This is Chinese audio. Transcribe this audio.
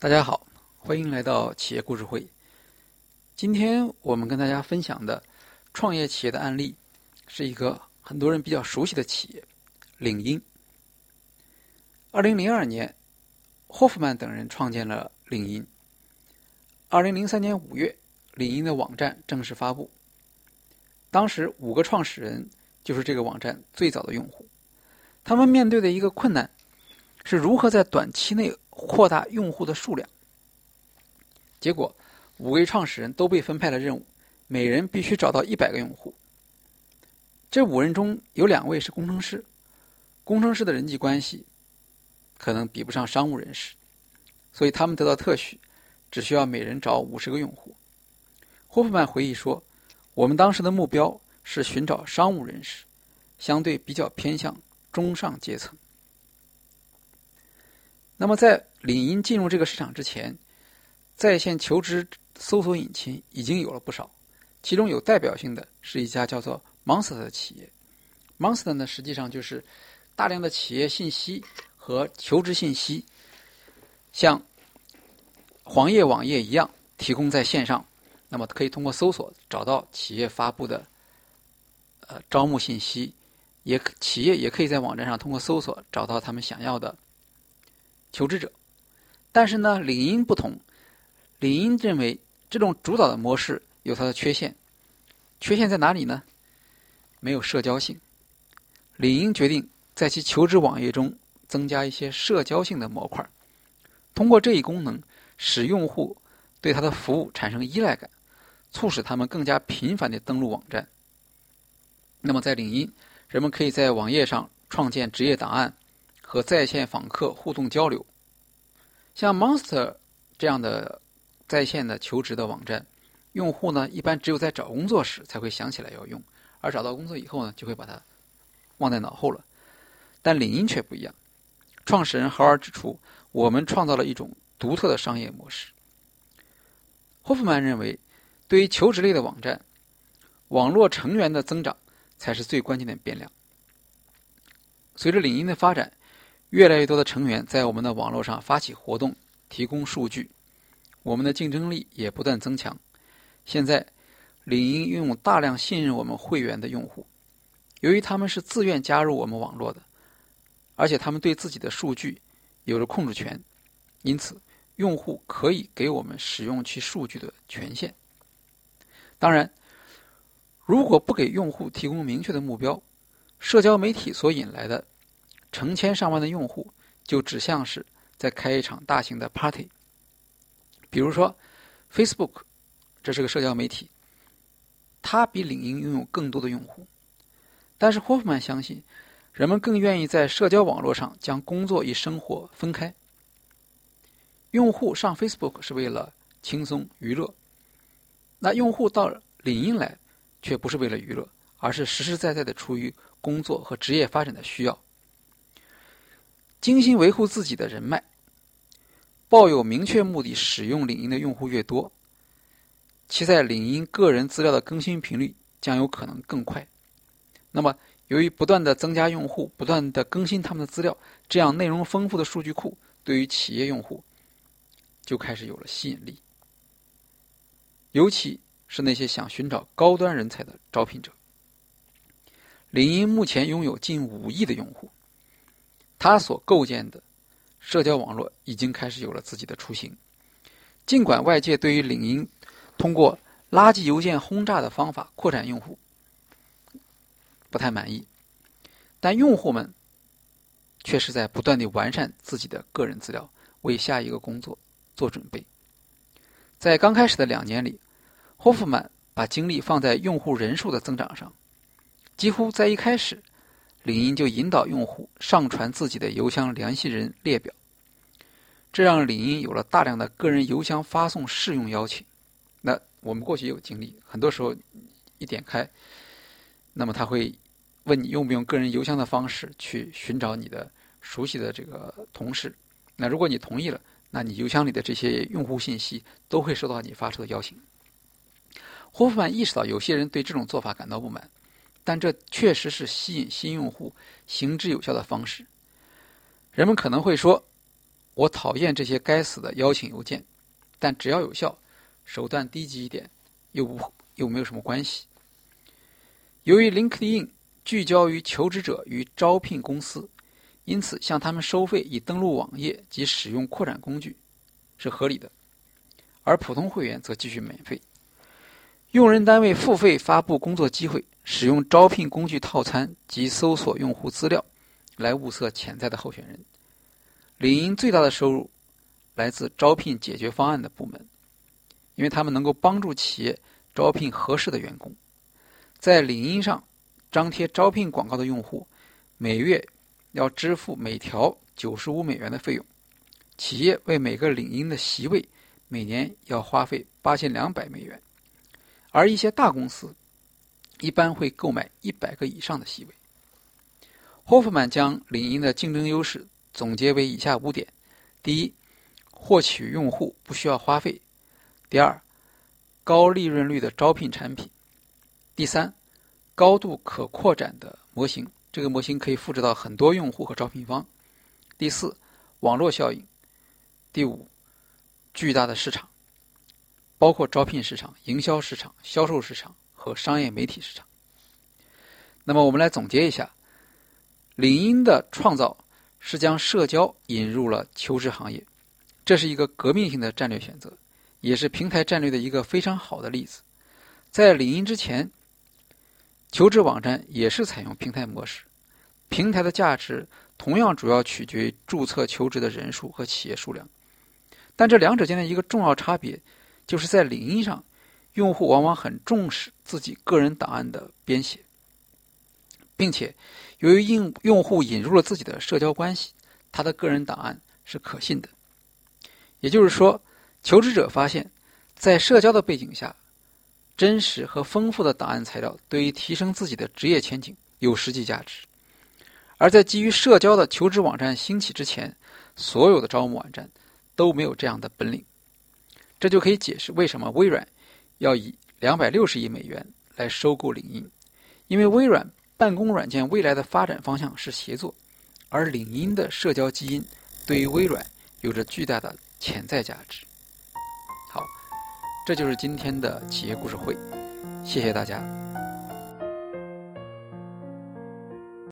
大家好，欢迎来到企业故事会。今天我们跟大家分享的创业企业的案例，是一个很多人比较熟悉的企业——领英。二零零二年，霍夫曼等人创建了领英。二零零三年五月，领英的网站正式发布。当时五个创始人就是这个网站最早的用户。他们面对的一个困难，是如何在短期内。扩大用户的数量，结果五位创始人都被分派了任务，每人必须找到一百个用户。这五人中有两位是工程师，工程师的人际关系可能比不上商务人士，所以他们得到特许，只需要每人找五十个用户。霍夫曼回忆说：“我们当时的目标是寻找商务人士，相对比较偏向中上阶层。”那么在领英进入这个市场之前，在线求职搜索引擎已经有了不少，其中有代表性的是一家叫做 Monster 的企业。Monster 呢，实际上就是大量的企业信息和求职信息，像黄页网页一样提供在线上，那么可以通过搜索找到企业发布的呃招募信息，也企业也可以在网站上通过搜索找到他们想要的求职者。但是呢，领英不同。领英认为这种主导的模式有它的缺陷，缺陷在哪里呢？没有社交性。领英决定在其求职网页中增加一些社交性的模块，通过这一功能使用户对它的服务产生依赖感，促使他们更加频繁地登录网站。那么在领英，人们可以在网页上创建职业档案和在线访客互动交流。像 Monster 这样的在线的求职的网站，用户呢一般只有在找工作时才会想起来要用，而找到工作以后呢，就会把它忘在脑后了。但领英却不一样，创始人豪尔指出，我们创造了一种独特的商业模式。霍夫曼认为，对于求职类的网站，网络成员的增长才是最关键的变量。随着领英的发展。越来越多的成员在我们的网络上发起活动，提供数据，我们的竞争力也不断增强。现在，领英拥有大量信任我们会员的用户，由于他们是自愿加入我们网络的，而且他们对自己的数据有着控制权，因此用户可以给我们使用其数据的权限。当然，如果不给用户提供明确的目标，社交媒体所引来的。成千上万的用户就只像是在开一场大型的 party。比如说，Facebook，这是个社交媒体，它比领英拥有更多的用户。但是霍夫曼相信，人们更愿意在社交网络上将工作与生活分开。用户上 Facebook 是为了轻松娱乐，那用户到领英来却不是为了娱乐，而是实实在在的出于工作和职业发展的需要。精心维护自己的人脉，抱有明确目的使用领英的用户越多，其在领英个人资料的更新频率将有可能更快。那么，由于不断的增加用户，不断的更新他们的资料，这样内容丰富的数据库对于企业用户就开始有了吸引力，尤其是那些想寻找高端人才的招聘者。领英目前拥有近五亿的用户。他所构建的社交网络已经开始有了自己的雏形。尽管外界对于领英通过垃圾邮件轰炸的方法扩展用户不太满意，但用户们却是在不断的完善自己的个人资料，为下一个工作做准备。在刚开始的两年里，霍夫曼把精力放在用户人数的增长上，几乎在一开始。领英就引导用户上传自己的邮箱联系人列表，这让领英有了大量的个人邮箱发送试用邀请。那我们过去也有经历，很多时候一点开，那么他会问你用不用个人邮箱的方式去寻找你的熟悉的这个同事。那如果你同意了，那你邮箱里的这些用户信息都会收到你发出的邀请。霍夫曼意识到有些人对这种做法感到不满。但这确实是吸引新用户行之有效的方式。人们可能会说：“我讨厌这些该死的邀请邮件，但只要有效，手段低级一点，又不又没有什么关系。由于 LinkedIn 聚焦于求职者与招聘公司，因此向他们收费以登录网页及使用扩展工具是合理的，而普通会员则继续免费。用人单位付费发布工作机会，使用招聘工具套餐及搜索用户资料来物色潜在的候选人。领英最大的收入来自招聘解决方案的部门，因为他们能够帮助企业招聘合适的员工。在领英上张贴招聘广告的用户，每月要支付每条九十五美元的费用。企业为每个领英的席位，每年要花费八千两百美元，而一些大公司一般会购买一百个以上的席位。霍夫曼将领英的竞争优势。总结为以下五点：第一，获取用户不需要花费；第二，高利润率的招聘产品；第三，高度可扩展的模型，这个模型可以复制到很多用户和招聘方；第四，网络效应；第五，巨大的市场，包括招聘市场、营销市场、销售市场和商业媒体市场。那么，我们来总结一下，领英的创造。是将社交引入了求职行业，这是一个革命性的战略选择，也是平台战略的一个非常好的例子。在领英之前，求职网站也是采用平台模式，平台的价值同样主要取决于注册求职的人数和企业数量。但这两者间的一个重要差别，就是在领英上，用户往往很重视自己个人档案的编写。并且，由于用用户引入了自己的社交关系，他的个人档案是可信的。也就是说，求职者发现，在社交的背景下，真实和丰富的档案材料对于提升自己的职业前景有实际价值。而在基于社交的求职网站兴起之前，所有的招募网站都没有这样的本领。这就可以解释为什么微软要以两百六十亿美元来收购领英，因为微软。办公软件未来的发展方向是协作，而领英的社交基因对于微软有着巨大的潜在价值。好，这就是今天的企业故事会，谢谢大家。